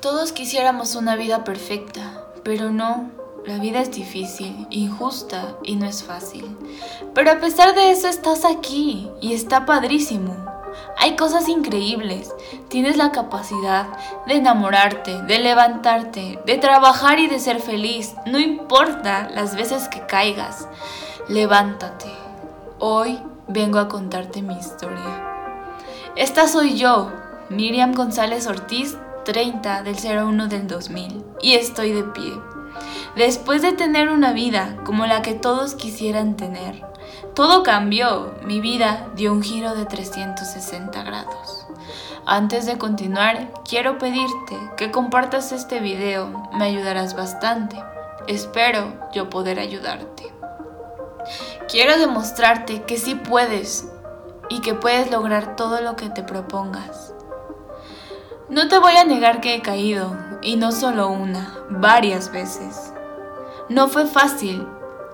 Todos quisiéramos una vida perfecta, pero no, la vida es difícil, injusta y no es fácil. Pero a pesar de eso estás aquí y está padrísimo. Hay cosas increíbles. Tienes la capacidad de enamorarte, de levantarte, de trabajar y de ser feliz. No importa las veces que caigas. Levántate. Hoy vengo a contarte mi historia. Esta soy yo, Miriam González Ortiz, 30 del 01 del 2000, y estoy de pie. Después de tener una vida como la que todos quisieran tener, todo cambió, mi vida dio un giro de 360 grados. Antes de continuar, quiero pedirte que compartas este video, me ayudarás bastante. Espero yo poder ayudarte. Quiero demostrarte que sí puedes y que puedes lograr todo lo que te propongas. No te voy a negar que he caído, y no solo una, varias veces. No fue fácil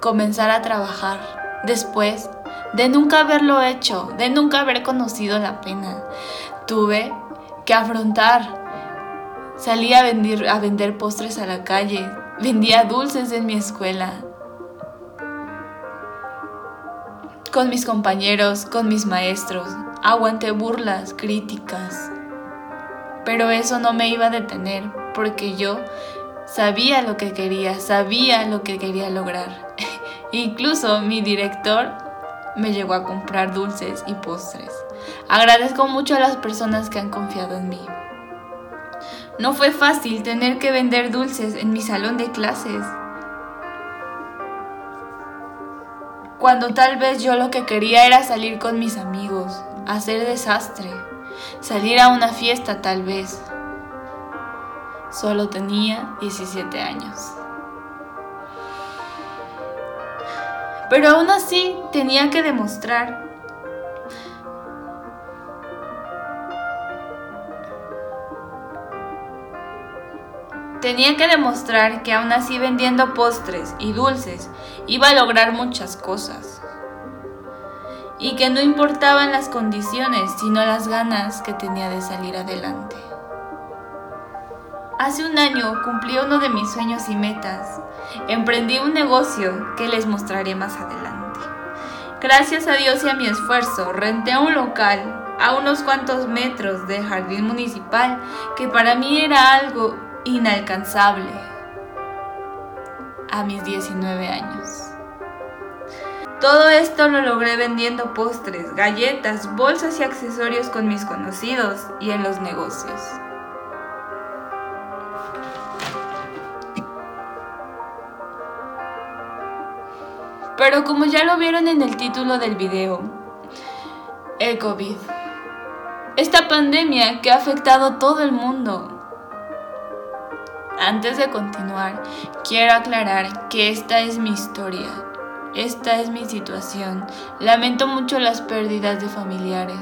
comenzar a trabajar después de nunca haberlo hecho, de nunca haber conocido la pena. Tuve que afrontar. Salí a vender, a vender postres a la calle, vendía dulces en mi escuela, con mis compañeros, con mis maestros. Aguanté burlas, críticas. Pero eso no me iba a detener porque yo sabía lo que quería, sabía lo que quería lograr. Incluso mi director me llegó a comprar dulces y postres. Agradezco mucho a las personas que han confiado en mí. No fue fácil tener que vender dulces en mi salón de clases. Cuando tal vez yo lo que quería era salir con mis amigos, hacer desastre, salir a una fiesta tal vez. Solo tenía 17 años. Pero aún así tenía que demostrar Tenía que demostrar que aún así vendiendo postres y dulces iba a lograr muchas cosas. Y que no importaban las condiciones, sino las ganas que tenía de salir adelante. Hace un año cumplí uno de mis sueños y metas. Emprendí un negocio que les mostraré más adelante. Gracias a Dios y a mi esfuerzo, renté un local a unos cuantos metros del jardín municipal que para mí era algo inalcanzable a mis 19 años. Todo esto lo logré vendiendo postres, galletas, bolsas y accesorios con mis conocidos y en los negocios. Pero como ya lo vieron en el título del video, el COVID. Esta pandemia que ha afectado a todo el mundo, antes de continuar, quiero aclarar que esta es mi historia, esta es mi situación. Lamento mucho las pérdidas de familiares.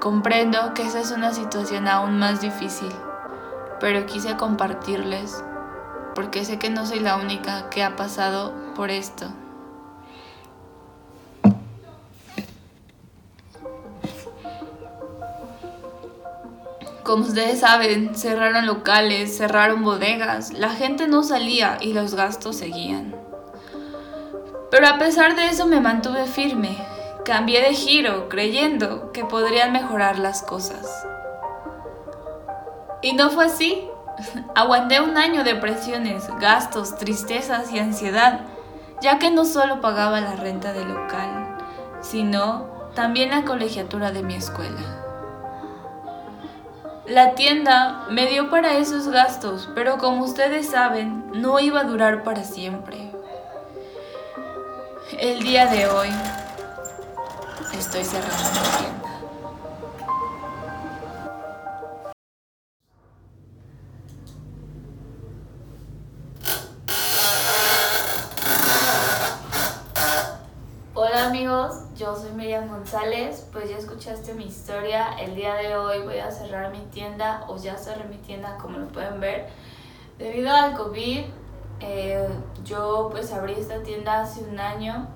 Comprendo que esa es una situación aún más difícil, pero quise compartirles porque sé que no soy la única que ha pasado por esto. Como ustedes saben, cerraron locales, cerraron bodegas, la gente no salía y los gastos seguían. Pero a pesar de eso me mantuve firme, cambié de giro creyendo que podrían mejorar las cosas. Y no fue así. Aguanté un año de presiones, gastos, tristezas y ansiedad, ya que no solo pagaba la renta del local, sino también la colegiatura de mi escuela. La tienda me dio para esos gastos, pero como ustedes saben, no iba a durar para siempre. El día de hoy estoy cerrando mi tienda. González, pues ya escuchaste mi historia, el día de hoy voy a cerrar mi tienda o ya cerré mi tienda como lo pueden ver. Debido al COVID, eh, yo pues abrí esta tienda hace un año,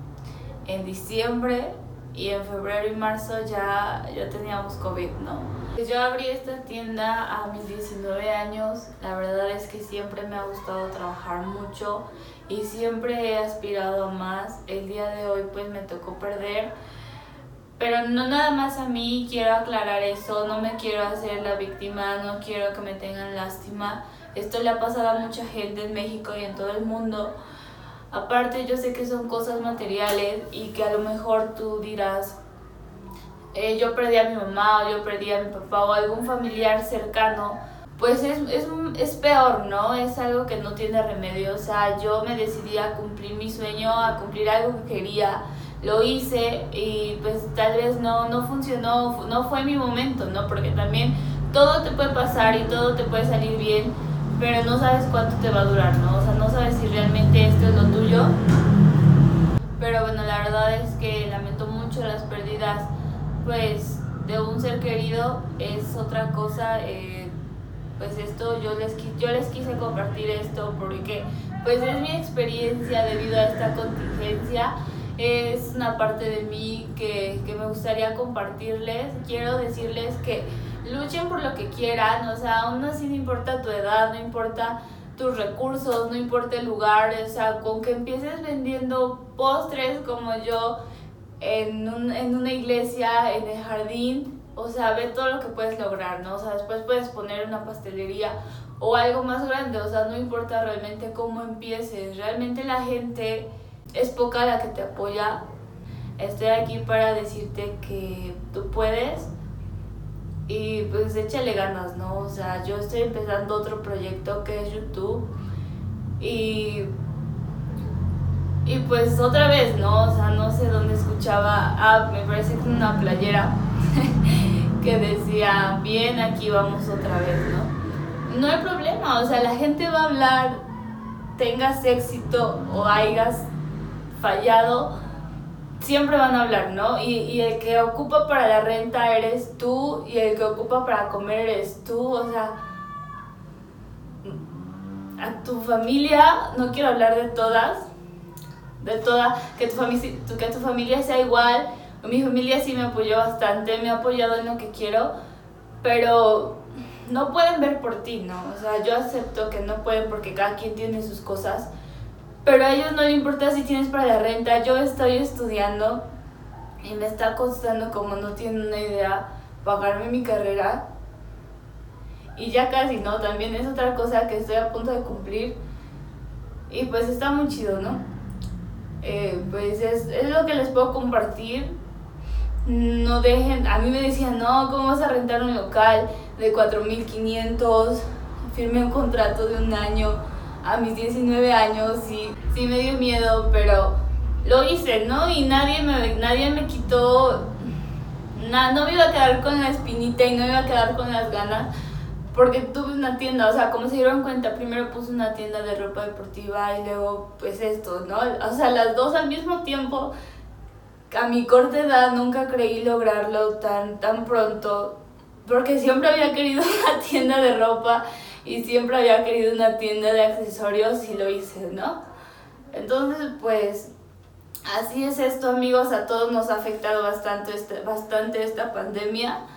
en diciembre, y en febrero y marzo ya, ya teníamos COVID, ¿no? Pues yo abrí esta tienda a mis 19 años, la verdad es que siempre me ha gustado trabajar mucho y siempre he aspirado a más. El día de hoy pues me tocó perder, pero no nada más a mí, quiero aclarar eso, no me quiero hacer la víctima, no quiero que me tengan lástima. Esto le ha pasado a mucha gente en México y en todo el mundo Aparte yo sé que son cosas materiales y que a lo mejor tú dirás, eh, yo perdí a mi mamá o yo perdí a mi papá o algún familiar cercano, pues es, es, es, peor, ¿no? Es algo que no tiene remedio. O sea, yo me decidí a cumplir mi sueño, a cumplir algo que quería, lo hice y pues tal vez no, no funcionó, no fue mi momento, ¿no? Porque también todo te puede pasar y todo te puede salir bien pero no sabes cuánto te va a durar, ¿no? O sea, no sabes si realmente esto es lo tuyo. Pero bueno, la verdad es que lamento mucho las pérdidas, pues, de un ser querido es otra cosa. Eh, pues esto yo les, yo les quise compartir esto porque pues es mi experiencia debido a esta contingencia es una parte de mí que, que me gustaría compartirles quiero decirles que luchen por lo que quieran, o sea, aún así no importa tu edad, no importa tus recursos, no importa el lugar, o sea, con que empieces vendiendo postres como yo en, un, en una iglesia, en el jardín, o sea, ve todo lo que puedes lograr, ¿no? O sea, después puedes poner una pastelería o algo más grande, o sea, no importa realmente cómo empieces, realmente la gente es poca la que te apoya. Estoy aquí para decirte que tú puedes y pues échale ganas, ¿no? O sea, yo estoy empezando otro proyecto que es YouTube y, y pues otra vez, ¿no? O sea, no sé dónde escuchaba, ah, me parece que una playera que decía, bien, aquí vamos otra vez, ¿no? No hay problema, o sea, la gente va a hablar, tengas éxito o hayas fallado, siempre van a hablar, ¿no? Y, y, el que ocupa para la renta eres tú y el que ocupa para comer eres tú, o sea, a tu familia, no quiero hablar de todas, de toda, que tu, familia, que tu familia sea igual, mi familia sí me apoyó bastante, me ha apoyado en lo que quiero, pero no pueden ver por ti, ¿no? O sea, yo acepto que no pueden porque cada quien tiene sus cosas, pero a ellos no le importa si tienes para la renta. Yo estoy estudiando y me está costando, como no tienen una idea, pagarme mi carrera. Y ya casi, ¿no? También es otra cosa que estoy a punto de cumplir. Y pues está muy chido, ¿no? Eh, pues es, es lo que les puedo compartir. No dejen, a mí me decían, no, ¿cómo vas a rentar un local de 4.500? Firme un contrato de un año a mis 19 años y sí me dio miedo, pero lo hice, ¿no? Y nadie me, nadie me quitó, nada, no me iba a quedar con la espinita y no iba a quedar con las ganas, porque tuve una tienda, o sea, como se dieron cuenta, primero puse una tienda de ropa deportiva y luego pues esto, ¿no? O sea, las dos al mismo tiempo, a mi corta edad nunca creí lograrlo tan, tan pronto, porque siempre había querido una tienda de ropa y siempre había querido una tienda de accesorios y lo hice, ¿no? Entonces, pues así es esto, amigos, a todos nos ha afectado bastante, este, bastante esta pandemia,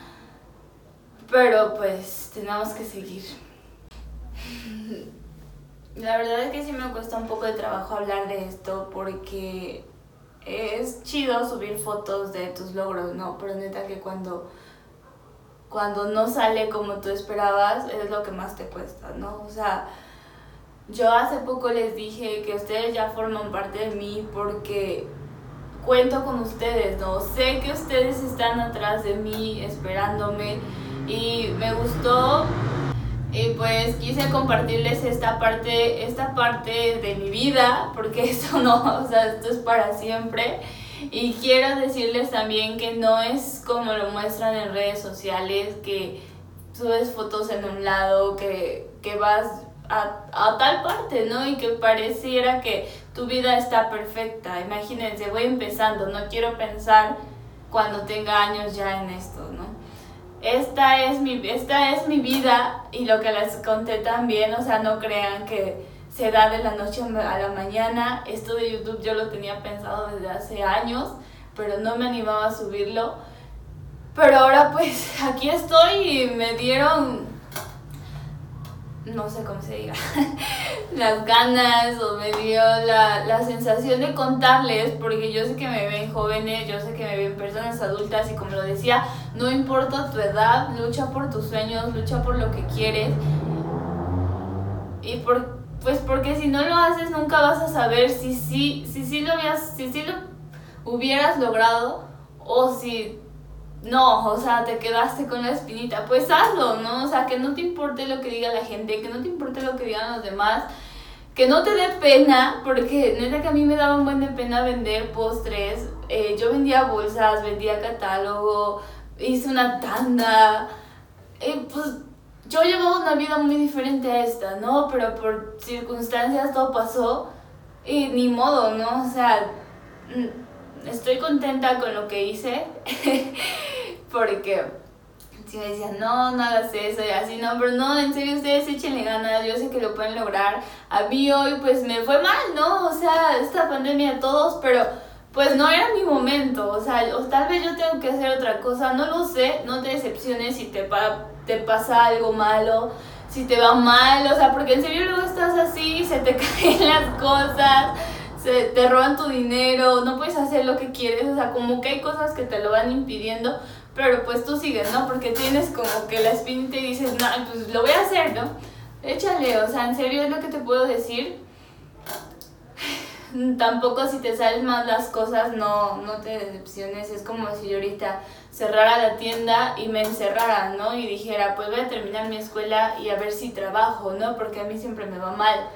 pero pues tenemos que seguir. La verdad es que sí me cuesta un poco de trabajo hablar de esto porque es chido subir fotos de tus logros, ¿no? Pero neta que cuando cuando no sale como tú esperabas, es lo que más te cuesta, ¿no? O sea, yo hace poco les dije que ustedes ya forman parte de mí porque cuento con ustedes, ¿no? Sé que ustedes están atrás de mí esperándome y me gustó y pues quise compartirles esta parte, esta parte de mi vida porque esto no, o sea, esto es para siempre y quiero decirles también que no es como lo muestran en redes sociales, que subes fotos en un lado, que, que vas a, a, tal parte, ¿no? Y que pareciera que tu vida está perfecta. Imagínense, voy empezando, no quiero pensar cuando tenga años ya en esto, ¿no? Esta es mi, esta es mi vida y lo que les conté también, o sea, no crean que se da de la noche a la mañana. Esto de YouTube yo lo tenía pensado desde hace años, pero no me animaba a subirlo. Pero ahora pues aquí estoy y me dieron, no sé cómo se diga, las ganas o me dio la, la sensación de contarles, porque yo sé que me ven jóvenes, yo sé que me ven personas adultas y como lo decía, no importa tu edad, lucha por tus sueños, lucha por lo que quieres. Y por, pues porque si no lo haces nunca vas a saber si sí si, si, lo, habías, si, lo hubieras logrado o si no, o sea, te quedaste con la espinita, pues hazlo, ¿no? O sea, que no te importe lo que diga la gente, que no te importe lo que digan los demás, que no te dé pena, porque neta que a mí me daba un buen de pena vender postres, eh, yo vendía bolsas, vendía catálogo, hice una tanda, eh, pues yo llevaba una vida muy diferente a esta, ¿no? Pero por circunstancias todo pasó y ni modo, ¿no? O sea, mm, estoy contenta con lo que hice porque si me decían, no, no hagas eso y así, no, pero no, en serio, ustedes échenle ganas, yo sé que lo pueden lograr. A mí hoy pues me fue mal, ¿no? O sea, esta pandemia a todos, pero pues no era mi momento, o sea, o tal vez yo tengo que hacer otra cosa, no lo sé, no te decepciones si te, te pasa algo malo, si te va mal, o sea, porque en serio luego estás así, se te caen las cosas, se te roban tu dinero, no puedes hacer lo que quieres, o sea, como que hay cosas que te lo van impidiendo, pero pues tú sigues, ¿no? Porque tienes como que la espinita y dices, no, pues lo voy a hacer, ¿no? Échale, o sea, en serio es lo que te puedo decir tampoco si te salen mal las cosas, no, no te decepciones. Es como si yo ahorita cerrara la tienda y me encerrara, ¿no? Y dijera, pues voy a terminar mi escuela y a ver si trabajo, ¿no? Porque a mí siempre me va mal.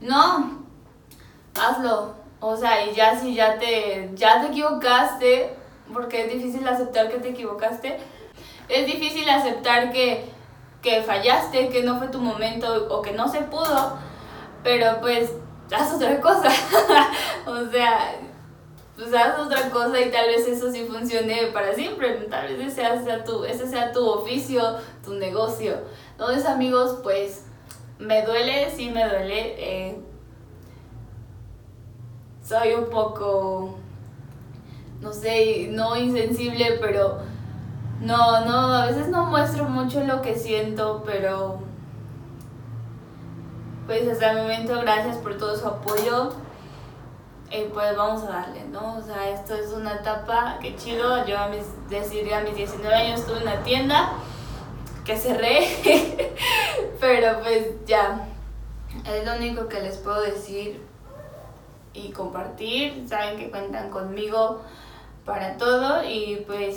No, hazlo. O sea, y ya si ya te, ya te equivocaste, porque es difícil aceptar que te equivocaste, es difícil aceptar que, que fallaste, que no fue tu momento o que no se pudo, pero pues haz otra cosa. o sea, pues haz otra cosa y tal vez eso sí funcione para siempre. Tal vez ese sea tu, ese sea tu oficio, tu negocio. Entonces, amigos, pues me duele, sí me duele. Eh, soy un poco, no sé, no insensible, pero no, no, a veces no muestro mucho lo que siento, pero pues hasta el momento gracias por todo su apoyo. Y pues vamos a darle, ¿no? O sea, esto es una etapa que chido. Yo a mis, decir, a mis 19 años tuve una tienda que cerré, pero pues ya, es lo único que les puedo decir y compartir. Saben que cuentan conmigo para todo y pues